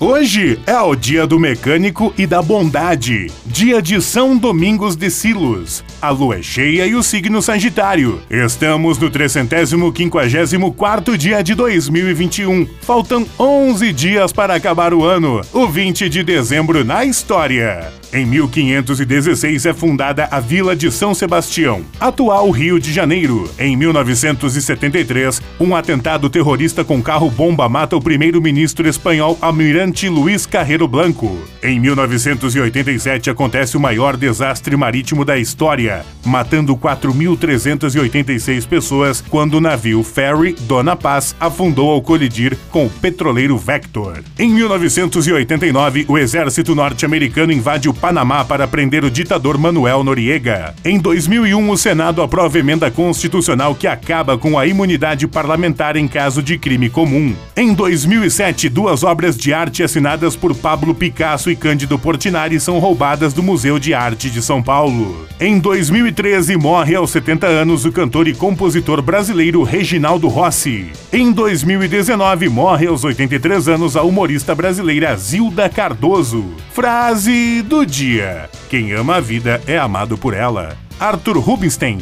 Hoje é o dia do mecânico e da bondade, dia de São Domingos de Silos. A lua é cheia e o signo Sagitário. Estamos no 354 dia de 2021. Faltam 11 dias para acabar o ano, o 20 de dezembro na história. Em 1516 é fundada a Vila de São Sebastião, atual Rio de Janeiro. Em 1973, um atentado terrorista com carro-bomba mata o primeiro-ministro espanhol Almirante Luiz Carreiro Blanco. Em 1987 acontece o maior desastre marítimo da história, matando 4.386 pessoas quando o navio Ferry Dona Paz afundou ao colidir com o petroleiro Vector. Em 1989, o exército norte-americano invade o Panamá para prender o ditador Manuel Noriega. Em 2001, o Senado aprova emenda constitucional que acaba com a imunidade parlamentar em caso de crime comum. Em 2007, duas obras de arte assinadas por Pablo Picasso e Cândido Portinari são roubadas do Museu de Arte de São Paulo. Em 2013, morre aos 70 anos o cantor e compositor brasileiro Reginaldo Rossi. Em 2019, morre aos 83 anos a humorista brasileira Zilda Cardoso. Frase do dia: Quem ama a vida é amado por ela. Arthur Rubinstein